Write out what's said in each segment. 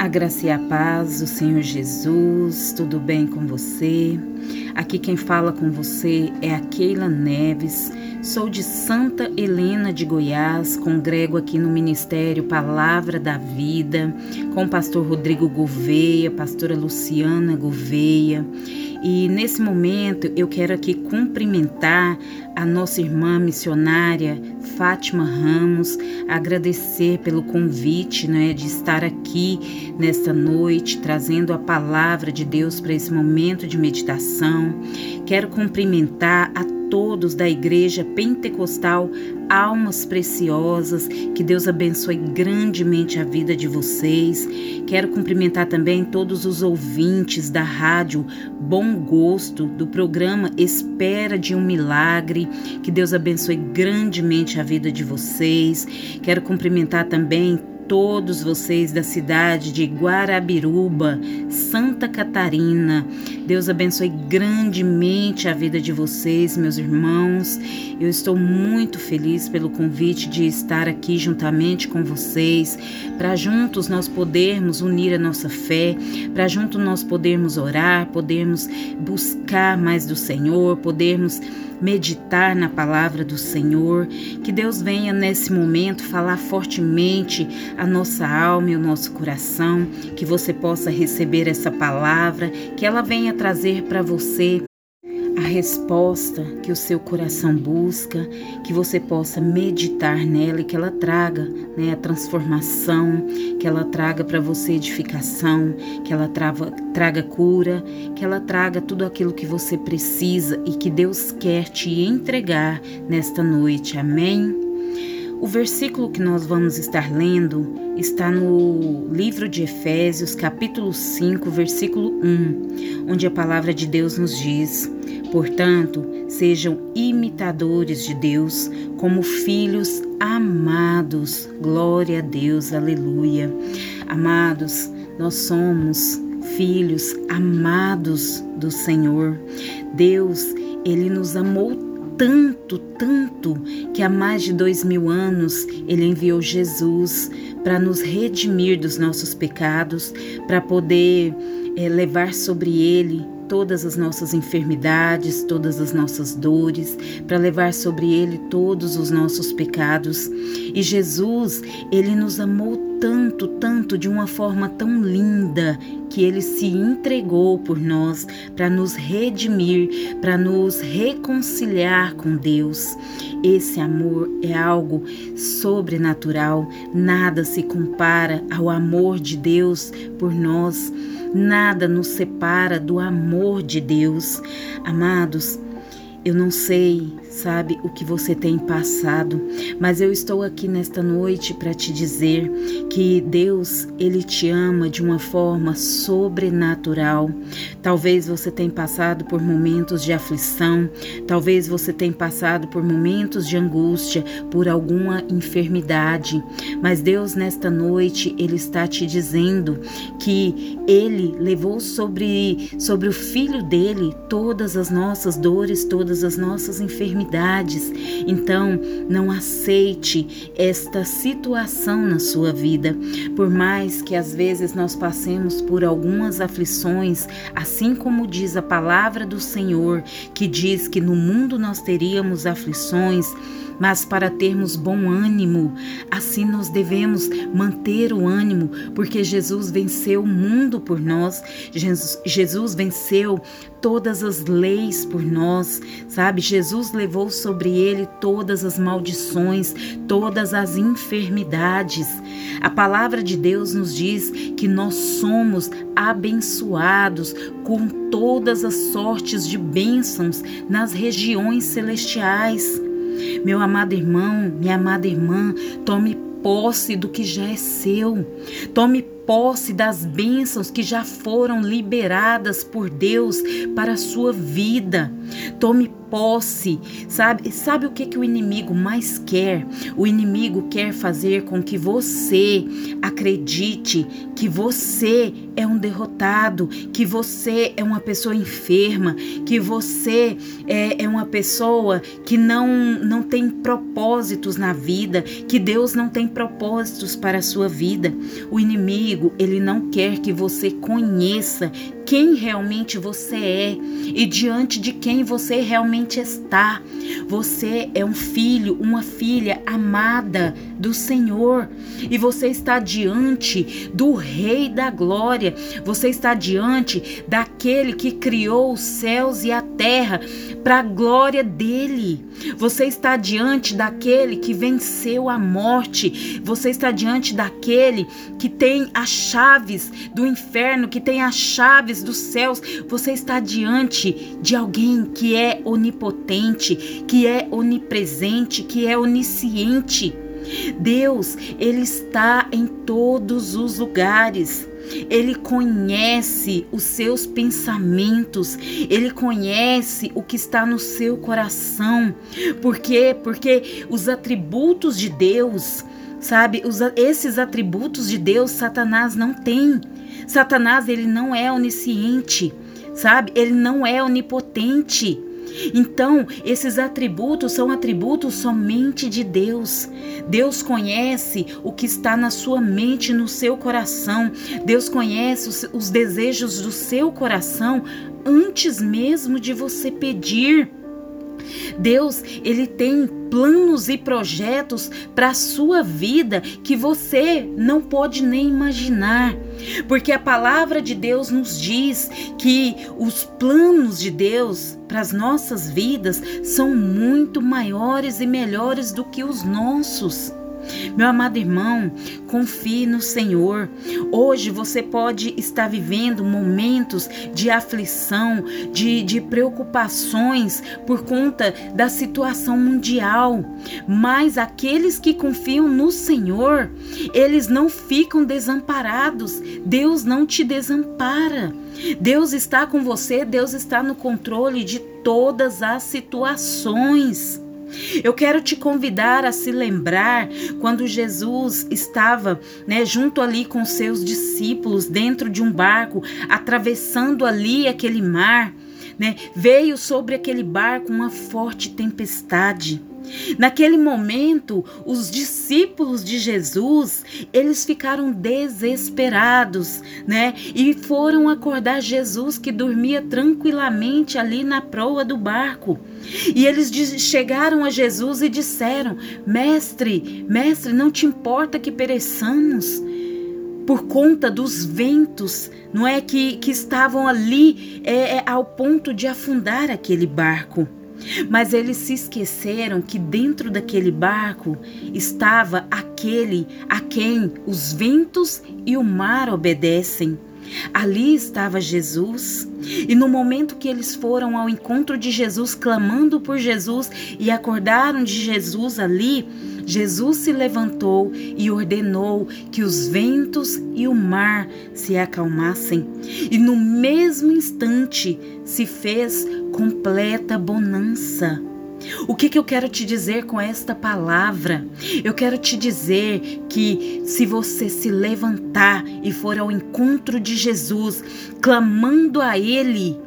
A graça e a paz do Senhor Jesus, tudo bem com você? Aqui quem fala com você é a Keila Neves, sou de Santa Helena de Goiás, congrego aqui no Ministério Palavra da Vida, com o pastor Rodrigo Gouveia, pastora Luciana Gouveia. E nesse momento eu quero aqui cumprimentar a nossa irmã missionária Fátima Ramos, agradecer pelo convite né, de estar aqui nesta noite, trazendo a palavra de Deus para esse momento de meditação. Quero cumprimentar a todos da Igreja Pentecostal Almas Preciosas. Que Deus abençoe grandemente a vida de vocês. Quero cumprimentar também todos os ouvintes da rádio Bom Gosto, do programa Espera de um Milagre. Que Deus abençoe grandemente a vida de vocês. Quero cumprimentar também todos vocês da cidade de Guarabiruba, Santa Catarina. Deus abençoe grandemente a vida de vocês, meus irmãos. Eu estou muito feliz pelo convite de estar aqui juntamente com vocês, para juntos nós podermos unir a nossa fé, para juntos nós podermos orar, podermos buscar mais do Senhor, podermos meditar na palavra do Senhor. Que Deus venha nesse momento falar fortemente a nossa alma e o nosso coração, que você possa receber essa palavra, que ela venha trazer para você a resposta que o seu coração busca, que você possa meditar nela e que ela traga né, a transformação, que ela traga para você edificação, que ela trava, traga cura, que ela traga tudo aquilo que você precisa e que Deus quer te entregar nesta noite. Amém? O versículo que nós vamos estar lendo está no livro de Efésios, capítulo 5, versículo 1, onde a palavra de Deus nos diz: Portanto, sejam imitadores de Deus como filhos amados. Glória a Deus, aleluia. Amados, nós somos filhos amados do Senhor. Deus, ele nos amou tanto, tanto, que há mais de dois mil anos ele enviou Jesus para nos redimir dos nossos pecados, para poder é, levar sobre ele todas as nossas enfermidades, todas as nossas dores, para levar sobre ele todos os nossos pecados. E Jesus, ele nos amou tanto, tanto, de uma forma tão linda, que ele se entregou por nós para nos redimir, para nos reconciliar com Deus. Esse amor é algo sobrenatural, nada se compara ao amor de Deus por nós. Nada nos separa do amor de Deus. Amados, eu não sei, sabe, o que você tem passado, mas eu estou aqui nesta noite para te dizer que Deus, ele te ama de uma forma sobrenatural. Talvez você tenha passado por momentos de aflição, talvez você tenha passado por momentos de angústia, por alguma enfermidade, mas Deus nesta noite ele está te dizendo que ele levou sobre sobre o filho dele todas as nossas dores, todas as nossas enfermidades. Então, não aceite esta situação na sua vida. Por mais que às vezes nós passemos por algumas aflições, assim como diz a palavra do Senhor, que diz que no mundo nós teríamos aflições, mas para termos bom ânimo, assim nós devemos manter o ânimo, porque Jesus venceu o mundo por nós, Jesus, venceu todas as leis por nós, sabe? Jesus levou sobre ele todas as maldições, todas as enfermidades. A palavra de Deus nos diz que nós somos abençoados com todas as sortes de bênçãos nas regiões celestiais. Meu amado irmão, minha amada irmã, tome posse do que já é seu. Tome posse das bênçãos que já foram liberadas por Deus para a sua vida. Tome posse, sabe? Sabe o que que o inimigo mais quer? O inimigo quer fazer com que você acredite que você é um derrotado, que você é uma pessoa enferma, que você é, é uma pessoa que não não tem propósitos na vida, que Deus não tem propósitos para a sua vida. O inimigo, ele não quer que você conheça quem realmente você é e diante de quem você realmente está. Você é um filho, uma filha amada do Senhor e você está diante do Rei da Glória. Você está diante daquele que criou os céus e a terra para a glória dele. Você está diante daquele que venceu a morte. Você está diante daquele que tem as chaves do inferno, que tem as chaves dos céus. Você está diante de alguém que é onipotente, que é onipresente, que é onisciente. Deus, ele está em todos os lugares. Ele conhece os seus pensamentos, ele conhece o que está no seu coração. Por quê? Porque os atributos de Deus, sabe, os, esses atributos de Deus, Satanás não tem. Satanás, ele não é onisciente, sabe? Ele não é onipotente. Então, esses atributos são atributos somente de Deus. Deus conhece o que está na sua mente, no seu coração. Deus conhece os, os desejos do seu coração antes mesmo de você pedir. Deus, ele tem planos e projetos para a sua vida que você não pode nem imaginar. Porque a palavra de Deus nos diz que os planos de Deus para as nossas vidas são muito maiores e melhores do que os nossos. Meu amado irmão, confie no Senhor. Hoje você pode estar vivendo momentos de aflição, de, de preocupações por conta da situação mundial, mas aqueles que confiam no Senhor, eles não ficam desamparados. Deus não te desampara. Deus está com você, Deus está no controle de todas as situações. Eu quero te convidar a se lembrar quando Jesus estava, né, junto ali com seus discípulos dentro de um barco, atravessando ali aquele mar, né? Veio sobre aquele barco uma forte tempestade. Naquele momento, os discípulos de Jesus, eles ficaram desesperados, né? E foram acordar Jesus que dormia tranquilamente ali na proa do barco. E eles chegaram a Jesus e disseram: Mestre, mestre, não te importa que pereçamos? Por conta dos ventos, não é que, que estavam ali é, é, ao ponto de afundar aquele barco. Mas eles se esqueceram que dentro daquele barco estava aquele a quem os ventos e o mar obedecem. Ali estava Jesus, e no momento que eles foram ao encontro de Jesus, clamando por Jesus e acordaram de Jesus ali, Jesus se levantou e ordenou que os ventos e o mar se acalmassem, e no mesmo instante se fez completa bonança. O que, que eu quero te dizer com esta palavra? Eu quero te dizer que se você se levantar e for ao encontro de Jesus, clamando a Ele,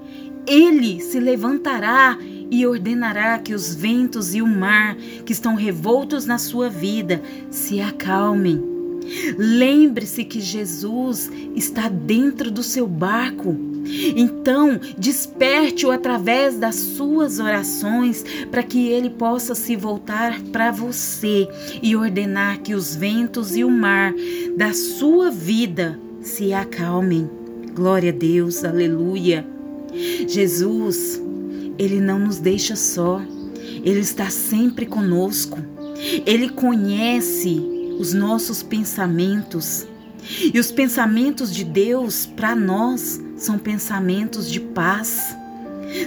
Ele se levantará e ordenará que os ventos e o mar que estão revoltos na sua vida se acalmem. Lembre-se que Jesus está dentro do seu barco. Então, desperte-o através das suas orações para que ele possa se voltar para você e ordenar que os ventos e o mar da sua vida se acalmem. Glória a Deus, aleluia. Jesus, ele não nos deixa só, ele está sempre conosco. Ele conhece os nossos pensamentos. E os pensamentos de Deus para nós são pensamentos de paz,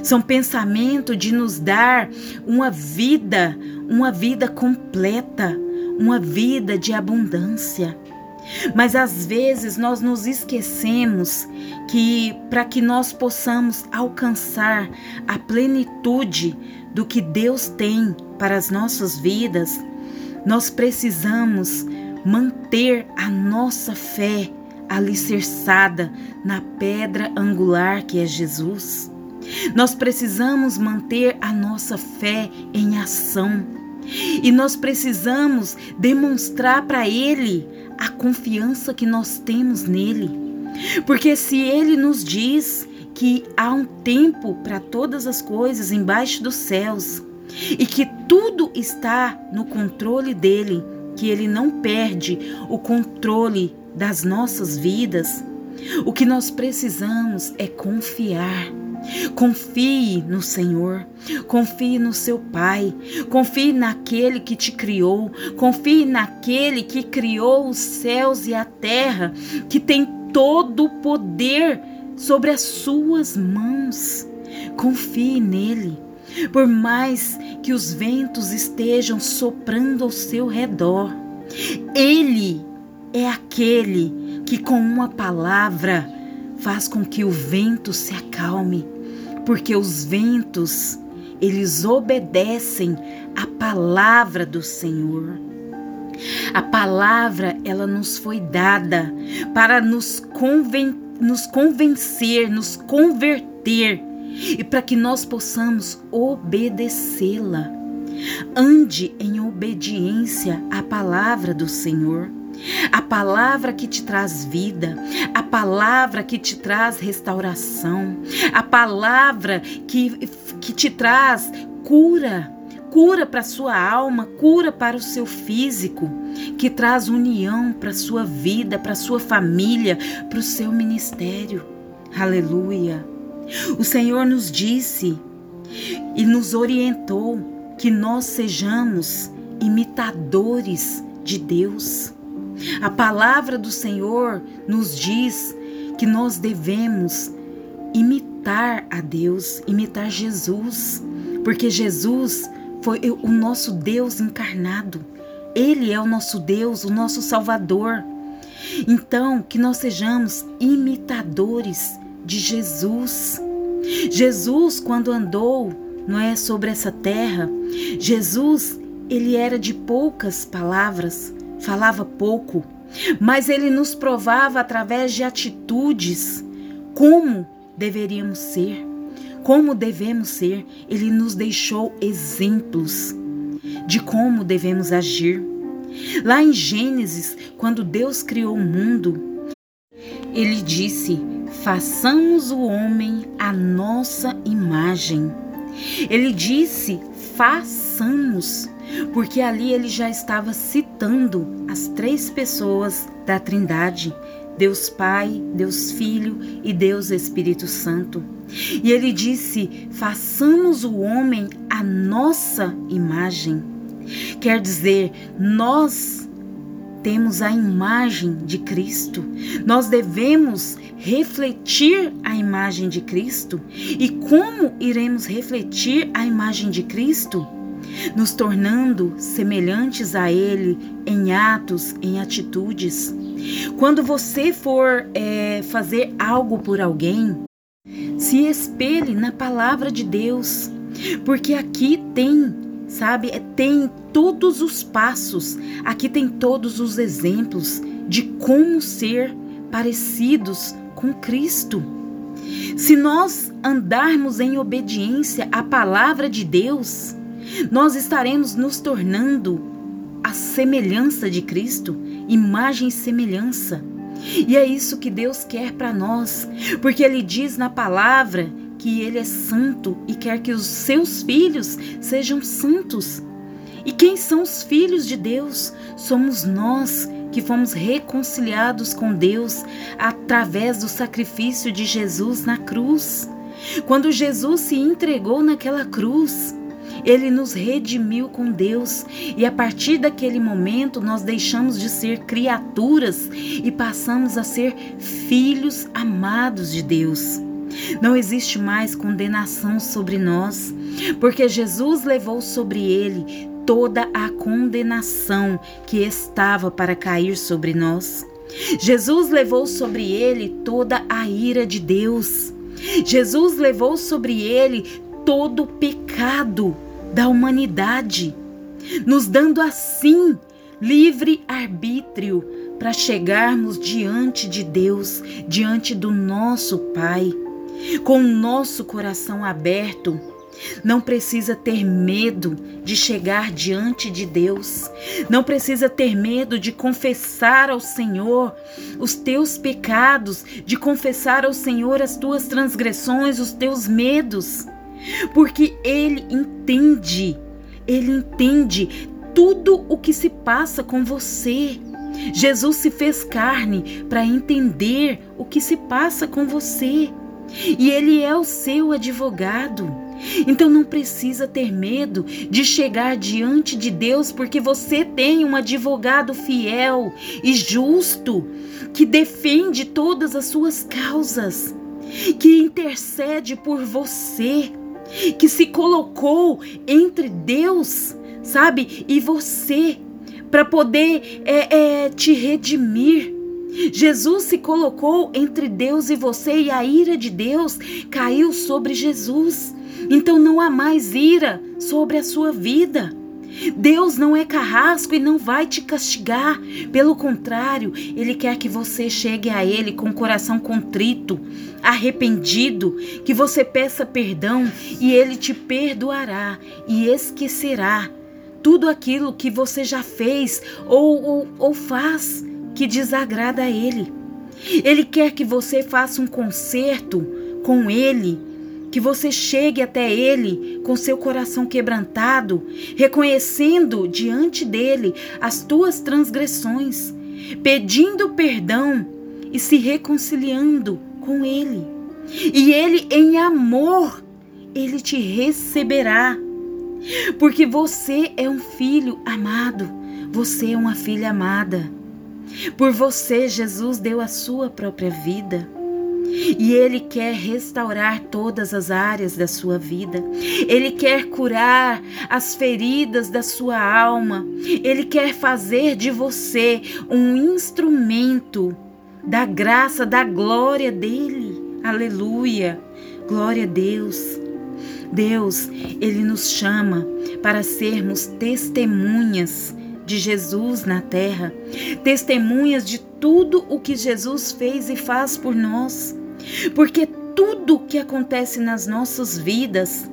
são pensamentos de nos dar uma vida, uma vida completa, uma vida de abundância. Mas às vezes nós nos esquecemos que para que nós possamos alcançar a plenitude do que Deus tem para as nossas vidas, nós precisamos manter a nossa fé alicerçada na pedra angular que é Jesus. Nós precisamos manter a nossa fé em ação. E nós precisamos demonstrar para Ele a confiança que nós temos nele. Porque se Ele nos diz que há um tempo para todas as coisas embaixo dos céus e que tudo está no controle dele, que ele não perde o controle das nossas vidas, o que nós precisamos é confiar. Confie no Senhor, confie no seu Pai, confie naquele que te criou, confie naquele que criou os céus e a terra, que tem todo o poder sobre as suas mãos. Confie nele. Por mais que os ventos estejam soprando ao seu redor, ele é aquele que, com uma palavra, faz com que o vento se acalme, porque os ventos, eles obedecem à palavra do Senhor. A palavra, ela nos foi dada para nos, conven nos convencer, nos converter e para que nós possamos obedecê-la. Ande em obediência à palavra do Senhor. A palavra que te traz vida, a palavra que te traz restauração, a palavra que, que te traz cura, cura para sua alma, cura para o seu físico, que traz união para sua vida, para sua família, para o seu ministério. Aleluia. O Senhor nos disse e nos orientou que nós sejamos imitadores de Deus. A palavra do Senhor nos diz que nós devemos imitar a Deus, imitar Jesus, porque Jesus foi o nosso Deus encarnado. Ele é o nosso Deus, o nosso Salvador. Então, que nós sejamos imitadores de Jesus. Jesus, quando andou, não é sobre essa terra, Jesus, ele era de poucas palavras, falava pouco, mas ele nos provava através de atitudes como deveríamos ser, como devemos ser. Ele nos deixou exemplos de como devemos agir. Lá em Gênesis, quando Deus criou o mundo, ele disse: façamos o homem a nossa imagem. Ele disse: façamos, porque ali ele já estava citando as três pessoas da Trindade: Deus Pai, Deus Filho e Deus Espírito Santo. E ele disse: façamos o homem a nossa imagem. Quer dizer, nós temos a imagem de Cristo. Nós devemos refletir a imagem de Cristo. E como iremos refletir a imagem de Cristo? Nos tornando semelhantes a Ele em atos, em atitudes. Quando você for é, fazer algo por alguém, se espelhe na palavra de Deus, porque aqui tem sabe? É, tem todos os passos, aqui tem todos os exemplos de como ser parecidos com Cristo. Se nós andarmos em obediência à palavra de Deus, nós estaremos nos tornando a semelhança de Cristo, imagem e semelhança. E é isso que Deus quer para nós, porque Ele diz na palavra que Ele é santo e quer que os seus filhos sejam santos. E quem são os filhos de Deus? Somos nós que fomos reconciliados com Deus através do sacrifício de Jesus na cruz. Quando Jesus se entregou naquela cruz, ele nos redimiu com Deus e a partir daquele momento nós deixamos de ser criaturas e passamos a ser filhos amados de Deus. Não existe mais condenação sobre nós, porque Jesus levou sobre ele toda a condenação que estava para cair sobre nós. Jesus levou sobre ele toda a ira de Deus. Jesus levou sobre ele todo o pecado da humanidade, nos dando assim livre arbítrio para chegarmos diante de Deus, diante do nosso Pai, com o nosso coração aberto não precisa ter medo de chegar diante de Deus. Não precisa ter medo de confessar ao Senhor os teus pecados, de confessar ao Senhor as tuas transgressões, os teus medos. Porque Ele entende, Ele entende tudo o que se passa com você. Jesus se fez carne para entender o que se passa com você. E Ele é o seu advogado. Então não precisa ter medo de chegar diante de Deus, porque você tem um advogado fiel e justo que defende todas as suas causas, que intercede por você, que se colocou entre Deus, sabe, e você, para poder é, é, te redimir. Jesus se colocou entre Deus e você, e a ira de Deus caiu sobre Jesus. Então não há mais ira sobre a sua vida. Deus não é carrasco e não vai te castigar. Pelo contrário, Ele quer que você chegue a Ele com o coração contrito, arrependido, que você peça perdão e Ele te perdoará e esquecerá tudo aquilo que você já fez ou, ou, ou faz que desagrada a Ele. Ele quer que você faça um concerto com Ele que você chegue até Ele com seu coração quebrantado, reconhecendo diante dele as tuas transgressões, pedindo perdão e se reconciliando com Ele. E Ele, em amor, Ele te receberá, porque você é um filho amado, você é uma filha amada. Por você, Jesus deu a sua própria vida. E Ele quer restaurar todas as áreas da sua vida. Ele quer curar as feridas da sua alma. Ele quer fazer de você um instrumento da graça, da glória dele. Aleluia. Glória a Deus. Deus, Ele nos chama para sermos testemunhas de Jesus na terra, testemunhas de tudo o que Jesus fez e faz por nós. Porque tudo que acontece nas nossas vidas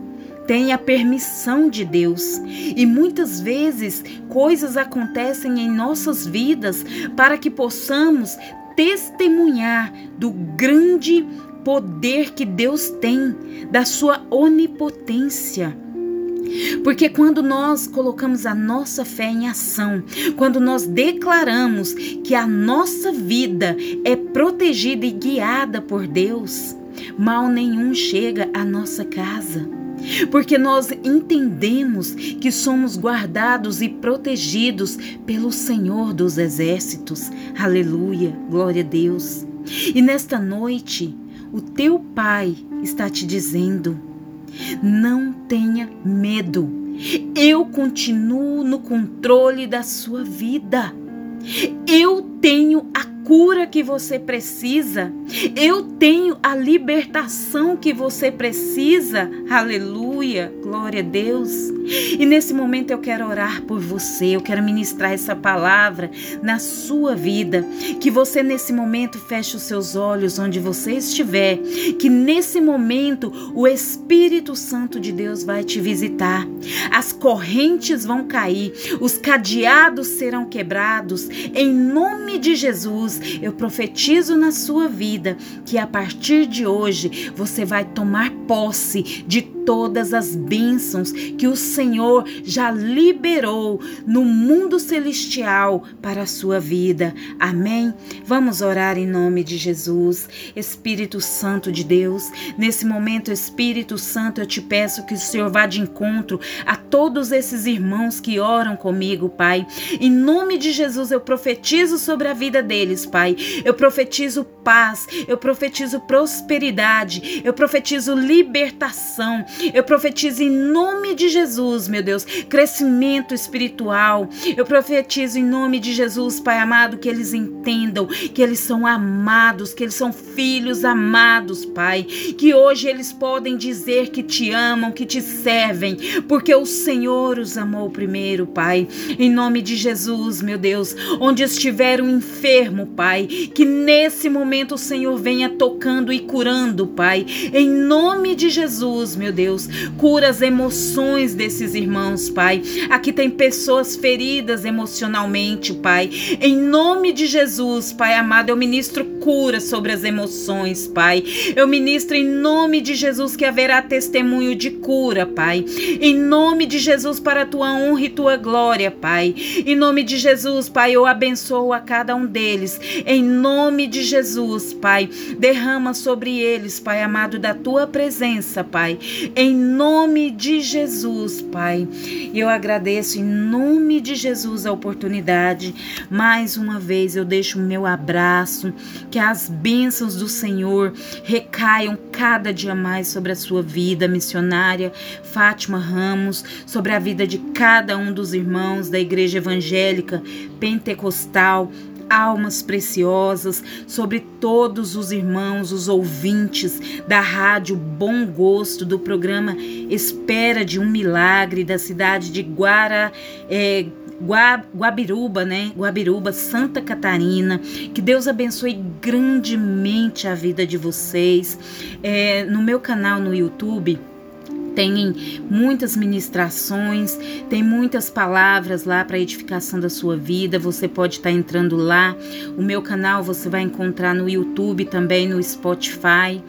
tem a permissão de Deus. E muitas vezes coisas acontecem em nossas vidas para que possamos testemunhar do grande poder que Deus tem, da sua onipotência. Porque quando nós colocamos a nossa fé em ação, quando nós declaramos que a nossa vida é protegida e guiada por Deus, mal nenhum chega à nossa casa. Porque nós entendemos que somos guardados e protegidos pelo Senhor dos Exércitos. Aleluia, glória a Deus. E nesta noite, o teu Pai está te dizendo: não tenha medo. Eu continuo no controle da sua vida. Eu tenho a cura que você precisa. Eu tenho a libertação que você precisa. Aleluia. Glória a Deus. E nesse momento eu quero orar por você. Eu quero ministrar essa palavra na sua vida. Que você nesse momento feche os seus olhos onde você estiver. Que nesse momento o Espírito Santo de Deus vai te visitar. As correntes vão cair. Os cadeados serão quebrados. Em nome de Jesus Jesus, eu profetizo na sua vida que a partir de hoje você vai tomar posse de todas as bênçãos que o Senhor já liberou no mundo celestial para a sua vida. Amém? Vamos orar em nome de Jesus. Espírito Santo de Deus, nesse momento, Espírito Santo, eu te peço que o Senhor vá de encontro a todos esses irmãos que oram comigo, Pai. Em nome de Jesus, eu profetizo sobre a vida deles, Pai. Eu profetizo paz, eu profetizo prosperidade, eu profetizo libertação, Eu profetizo em nome de Jesus, meu Deus, crescimento espiritual. Eu profetizo em nome de Jesus, Pai amado, que eles entendam que eles são amados, que eles são filhos amados, Pai. Que hoje eles podem dizer que te amam, que te servem, porque o Senhor os amou primeiro, Pai. Em nome de Jesus, meu Deus, onde estiver um enfermo, Pai, que nesse momento o Senhor venha tocando e curando, Pai. Em nome de Jesus, meu Deus, cura as emoções desses irmãos, Pai. Aqui tem pessoas feridas emocionalmente, Pai. Em nome de Jesus, Pai amado, eu ministro cura sobre as emoções, Pai. Eu ministro em nome de Jesus que haverá testemunho de cura, Pai. Em nome de Jesus, para a tua honra e tua glória, Pai. Em nome de Jesus, Pai, eu abençoo a cada um deles. Em nome de Jesus, Pai, derrama sobre eles, Pai amado, da tua presença, Pai. Em nome de Jesus, Pai. E eu agradeço em nome de Jesus a oportunidade. Mais uma vez eu deixo o meu abraço, que as bênçãos do Senhor recaiam cada dia mais sobre a sua vida missionária, Fátima Ramos, sobre a vida de cada um dos irmãos da Igreja Evangélica Pentecostal almas preciosas, sobre todos os irmãos, os ouvintes da rádio Bom Gosto, do programa Espera de um Milagre, da cidade de Guara. É, Guabiruba, né? Guabiruba, Santa Catarina. Que Deus abençoe grandemente a vida de vocês. É, no meu canal no YouTube tem muitas ministrações, tem muitas palavras lá para edificação da sua vida. Você pode estar tá entrando lá. O meu canal você vai encontrar no YouTube também, no Spotify.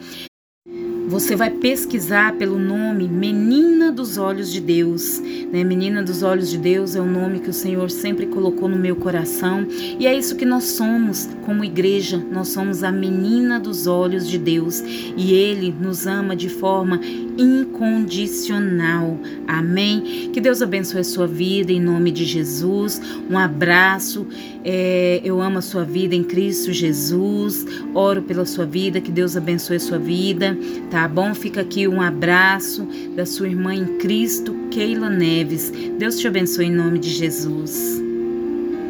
Você vai pesquisar pelo nome Menina dos Olhos de Deus. Né? Menina dos Olhos de Deus é o nome que o Senhor sempre colocou no meu coração. E é isso que nós somos como igreja. Nós somos a menina dos olhos de Deus. E Ele nos ama de forma incondicional. Amém? Que Deus abençoe a sua vida em nome de Jesus. Um abraço. É, eu amo a sua vida em Cristo Jesus. Oro pela sua vida. Que Deus abençoe a sua vida. Tá bom? Fica aqui um abraço da sua irmã em Cristo, Keila Neves. Deus te abençoe em nome de Jesus.